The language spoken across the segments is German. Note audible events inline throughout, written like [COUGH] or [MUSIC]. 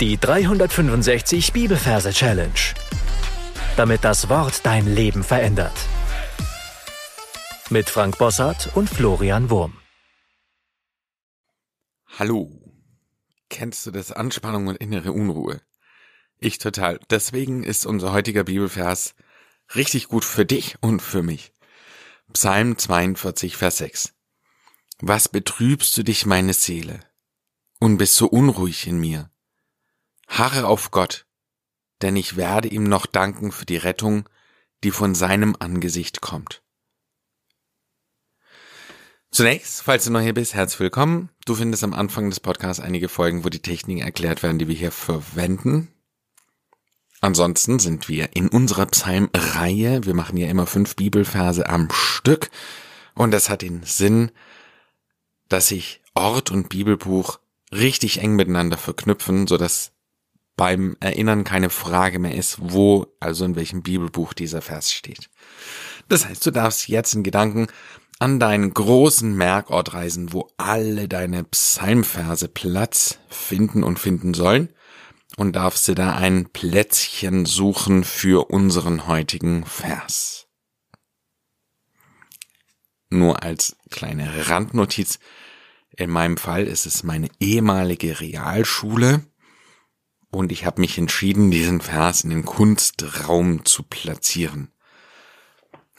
Die 365 Bibelverse Challenge. Damit das Wort dein Leben verändert. Mit Frank Bossart und Florian Wurm. Hallo. Kennst du das Anspannung und innere Unruhe? Ich total. Deswegen ist unser heutiger Bibelvers richtig gut für dich und für mich. Psalm 42, Vers 6. Was betrübst du dich, meine Seele, und bist so unruhig in mir? Harre auf Gott, denn ich werde ihm noch danken für die Rettung, die von seinem Angesicht kommt. Zunächst, falls du neu hier bist, herzlich willkommen. Du findest am Anfang des Podcasts einige Folgen, wo die Techniken erklärt werden, die wir hier verwenden. Ansonsten sind wir in unserer Psalmreihe. Wir machen ja immer fünf Bibelverse am Stück. Und das hat den Sinn, dass sich Ort und Bibelbuch richtig eng miteinander verknüpfen, so dass beim Erinnern keine Frage mehr ist, wo, also in welchem Bibelbuch dieser Vers steht. Das heißt, du darfst jetzt in Gedanken an deinen großen Merkort reisen, wo alle deine Psalmverse Platz finden und finden sollen und darfst dir da ein Plätzchen suchen für unseren heutigen Vers. Nur als kleine Randnotiz, in meinem Fall ist es meine ehemalige Realschule, und ich habe mich entschieden, diesen Vers in den Kunstraum zu platzieren.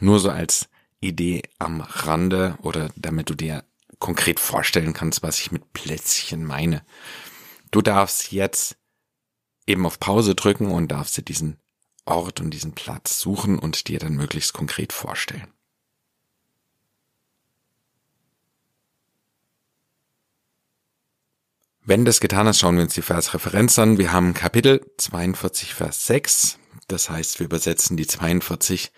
Nur so als Idee am Rande oder damit du dir konkret vorstellen kannst, was ich mit Plätzchen meine. Du darfst jetzt eben auf Pause drücken und darfst dir diesen Ort und diesen Platz suchen und dir dann möglichst konkret vorstellen. Wenn das getan ist, schauen wir uns die Versreferenz an. Wir haben Kapitel 42, Vers 6. Das heißt, wir übersetzen die 42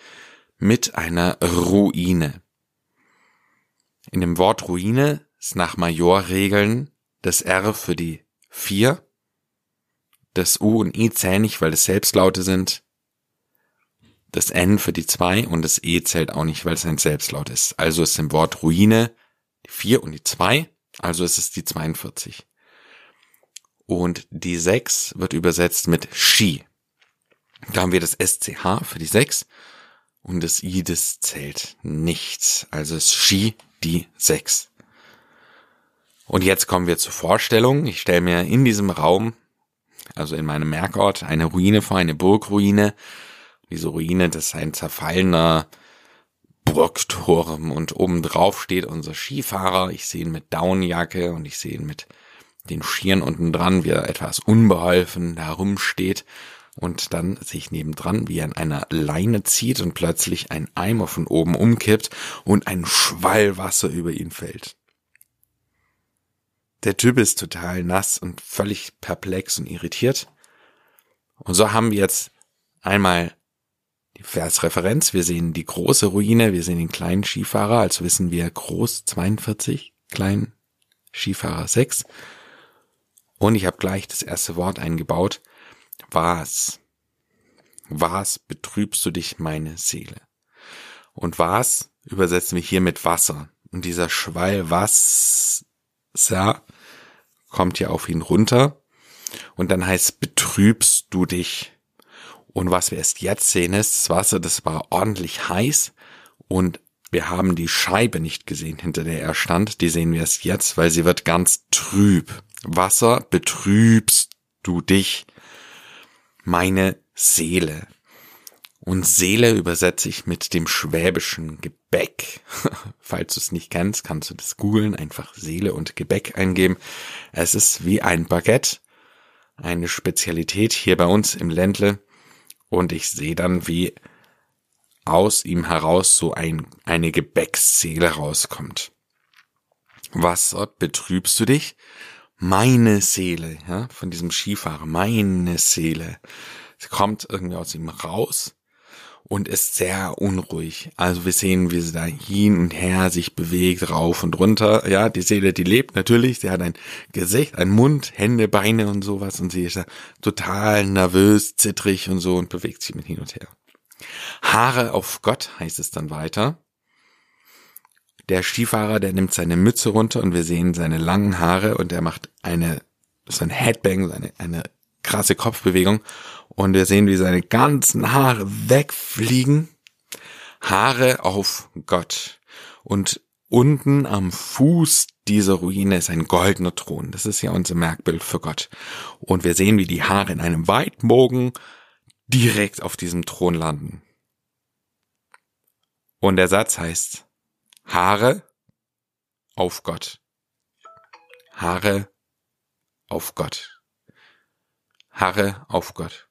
mit einer Ruine. In dem Wort Ruine ist nach Majorregeln das R für die 4, das U und I zählen nicht, weil es Selbstlaute sind, das N für die 2 und das E zählt auch nicht, weil es ein Selbstlaut ist. Also ist im Wort Ruine die 4 und die 2, also ist es die 42 und die 6 wird übersetzt mit Ski. Da haben wir das SCH für die 6 und das I, das zählt nichts. Also ist Ski die 6. Und jetzt kommen wir zur Vorstellung. Ich stelle mir in diesem Raum, also in meinem Merkort, eine Ruine vor, eine Burgruine. Diese Ruine, das ist ein zerfallener Burgturm und oben drauf steht unser Skifahrer. Ich sehe ihn mit Downjacke und ich sehe ihn mit den Schieren unten dran, wie er etwas unbeholfen da rumsteht und dann sich nebendran, wie an einer Leine zieht und plötzlich ein Eimer von oben umkippt und ein Schwall Wasser über ihn fällt. Der Typ ist total nass und völlig perplex und irritiert. Und so haben wir jetzt einmal die Versreferenz. Wir sehen die große Ruine, wir sehen den kleinen Skifahrer, also wissen wir groß 42, klein Skifahrer 6. Und ich habe gleich das erste Wort eingebaut. Was? Was betrübst du dich, meine Seele? Und was übersetzen wir hier mit Wasser. Und dieser Schwall Wasser kommt ja auf ihn runter. Und dann heißt betrübst du dich. Und was wir erst jetzt sehen ist, das Wasser, das war ordentlich heiß und wir haben die Scheibe nicht gesehen, hinter der er stand. Die sehen wir erst jetzt, weil sie wird ganz trüb. Wasser betrübst du dich, meine Seele. Und Seele übersetze ich mit dem schwäbischen Gebäck. [LAUGHS] Falls du es nicht kennst, kannst du das googeln, einfach Seele und Gebäck eingeben. Es ist wie ein Baguette, eine Spezialität hier bei uns im Ländle. Und ich sehe dann, wie aus ihm heraus so ein, eine Gebäcksseele rauskommt. Wasser betrübst du dich? Meine Seele, ja, von diesem Skifahrer, meine Seele, sie kommt irgendwie aus ihm raus und ist sehr unruhig. Also wir sehen, wie sie da hin und her sich bewegt, rauf und runter. Ja, die Seele, die lebt natürlich. Sie hat ein Gesicht, ein Mund, Hände, Beine und sowas und sie ist da total nervös, zittrig und so und bewegt sich mit hin und her. Haare auf Gott heißt es dann weiter. Der Skifahrer, der nimmt seine Mütze runter und wir sehen seine langen Haare und er macht eine, so ein Headbang, eine, eine krasse Kopfbewegung und wir sehen, wie seine ganzen Haare wegfliegen. Haare auf Gott. Und unten am Fuß dieser Ruine ist ein goldener Thron. Das ist ja unser Merkbild für Gott. Und wir sehen, wie die Haare in einem weiten Bogen direkt auf diesem Thron landen. Und der Satz heißt Haare auf Gott. Haare auf Gott. Haare auf Gott.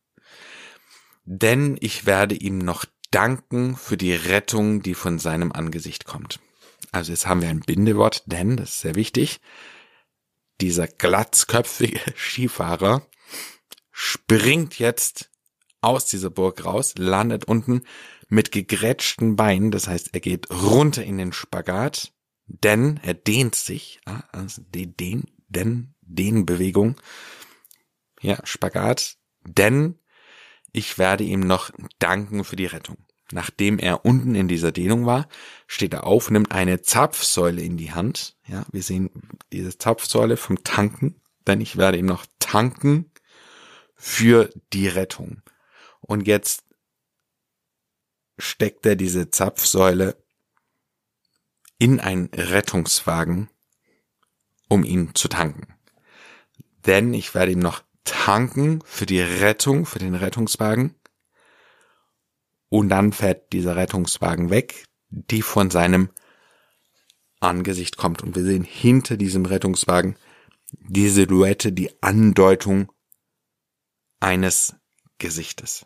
Denn ich werde ihm noch danken für die Rettung, die von seinem Angesicht kommt. Also jetzt haben wir ein Bindewort, denn, das ist sehr wichtig, dieser glatzköpfige [LAUGHS] Skifahrer springt jetzt aus dieser Burg raus, landet unten mit gegrätschten Beinen, das heißt, er geht runter in den Spagat, denn er dehnt sich, also die den, denn, den Bewegung, ja, Spagat, denn ich werde ihm noch danken für die Rettung. Nachdem er unten in dieser Dehnung war, steht er auf, nimmt eine Zapfsäule in die Hand. Ja, wir sehen diese Zapfsäule vom Tanken, denn ich werde ihm noch tanken für die Rettung. Und jetzt steckt er diese Zapfsäule in einen Rettungswagen, um ihn zu tanken. Denn ich werde ihm noch tanken für die Rettung, für den Rettungswagen. Und dann fährt dieser Rettungswagen weg, die von seinem Angesicht kommt. Und wir sehen hinter diesem Rettungswagen die Silhouette, die Andeutung eines Gesichtes,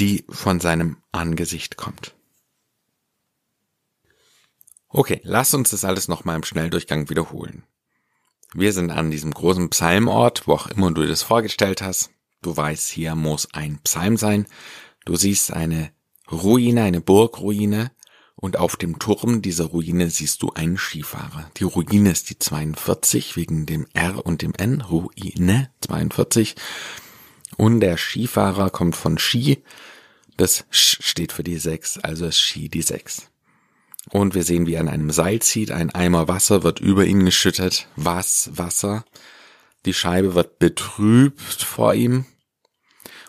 die von seinem Angesicht kommt. Okay, lass uns das alles nochmal im Schnelldurchgang wiederholen. Wir sind an diesem großen Psalmort, wo auch immer du das vorgestellt hast. Du weißt, hier muss ein Psalm sein. Du siehst eine Ruine, eine Burgruine und auf dem Turm dieser Ruine siehst du einen Skifahrer. Die Ruine ist die 42 wegen dem R und dem N, Ruine 42. Und der Skifahrer kommt von Ski. Das Sch steht für die 6, also ist Ski die 6. Und wir sehen, wie er an einem Seil zieht. Ein Eimer Wasser wird über ihn geschüttet. Was? Wasser. Die Scheibe wird betrübt vor ihm.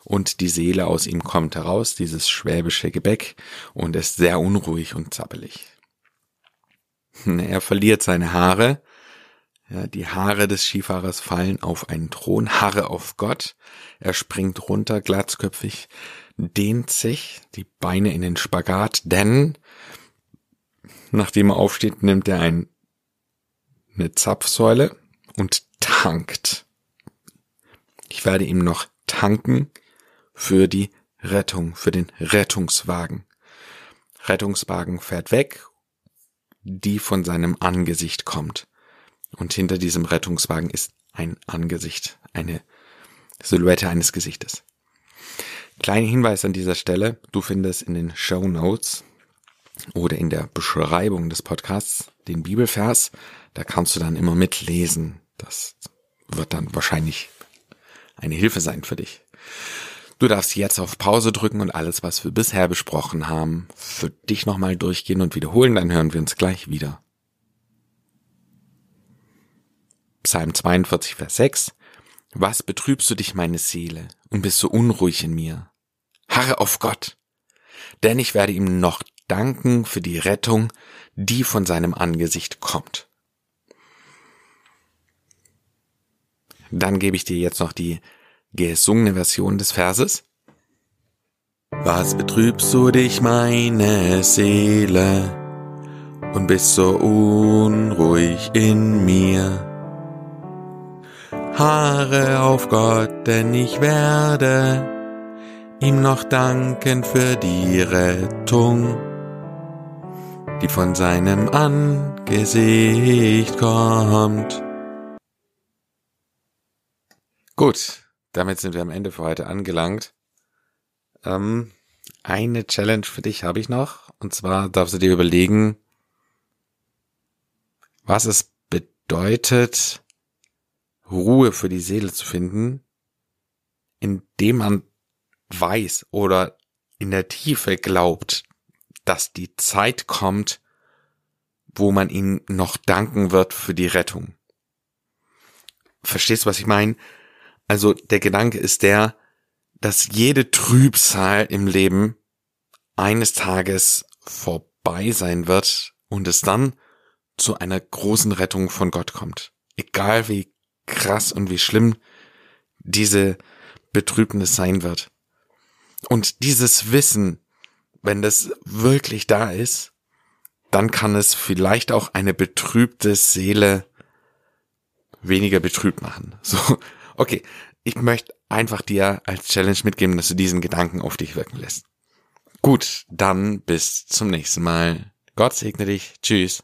Und die Seele aus ihm kommt heraus, dieses schwäbische Gebäck, und ist sehr unruhig und zappelig. [LAUGHS] Er verliert seine Haare. Ja, die Haare des Skifahrers fallen auf einen Thron, Haare auf Gott. Er springt runter, glatzköpfig, dehnt sich, die Beine in den Spagat, denn Nachdem er aufsteht, nimmt er ein, eine Zapfsäule und tankt. Ich werde ihm noch tanken für die Rettung, für den Rettungswagen. Rettungswagen fährt weg, die von seinem Angesicht kommt. Und hinter diesem Rettungswagen ist ein Angesicht, eine Silhouette eines Gesichtes. Kleiner Hinweis an dieser Stelle, du findest in den Show Notes oder in der Beschreibung des Podcasts den Bibelvers. Da kannst du dann immer mitlesen. Das wird dann wahrscheinlich eine Hilfe sein für dich. Du darfst jetzt auf Pause drücken und alles, was wir bisher besprochen haben, für dich nochmal durchgehen und wiederholen. Dann hören wir uns gleich wieder. Psalm 42, Vers 6. Was betrübst du dich, meine Seele, und bist so unruhig in mir? Harre auf Gott, denn ich werde ihm noch danken für die Rettung, die von seinem Angesicht kommt. Dann gebe ich dir jetzt noch die gesungene Version des Verses. Was betrübst du dich, meine Seele, und bist so unruhig in mir? Haare auf Gott, denn ich werde ihm noch danken für die Rettung die von seinem Angesicht kommt. Gut, damit sind wir am Ende für heute angelangt. Ähm, eine Challenge für dich habe ich noch. Und zwar darfst du dir überlegen, was es bedeutet, Ruhe für die Seele zu finden, indem man weiß oder in der Tiefe glaubt, dass die Zeit kommt, wo man ihm noch danken wird für die Rettung. Verstehst du, was ich meine? Also der Gedanke ist der, dass jede Trübsal im Leben eines Tages vorbei sein wird und es dann zu einer großen Rettung von Gott kommt. Egal wie krass und wie schlimm diese Betrübnis sein wird. Und dieses Wissen, wenn das wirklich da ist, dann kann es vielleicht auch eine betrübte Seele weniger betrübt machen. [LAUGHS] So, okay, ich möchte einfach dir als Challenge mitgeben, dass du diesen Gedanken auf dich wirken lässt. Gut, dann bis zum nächsten Mal. Gott segne dich. Tschüss.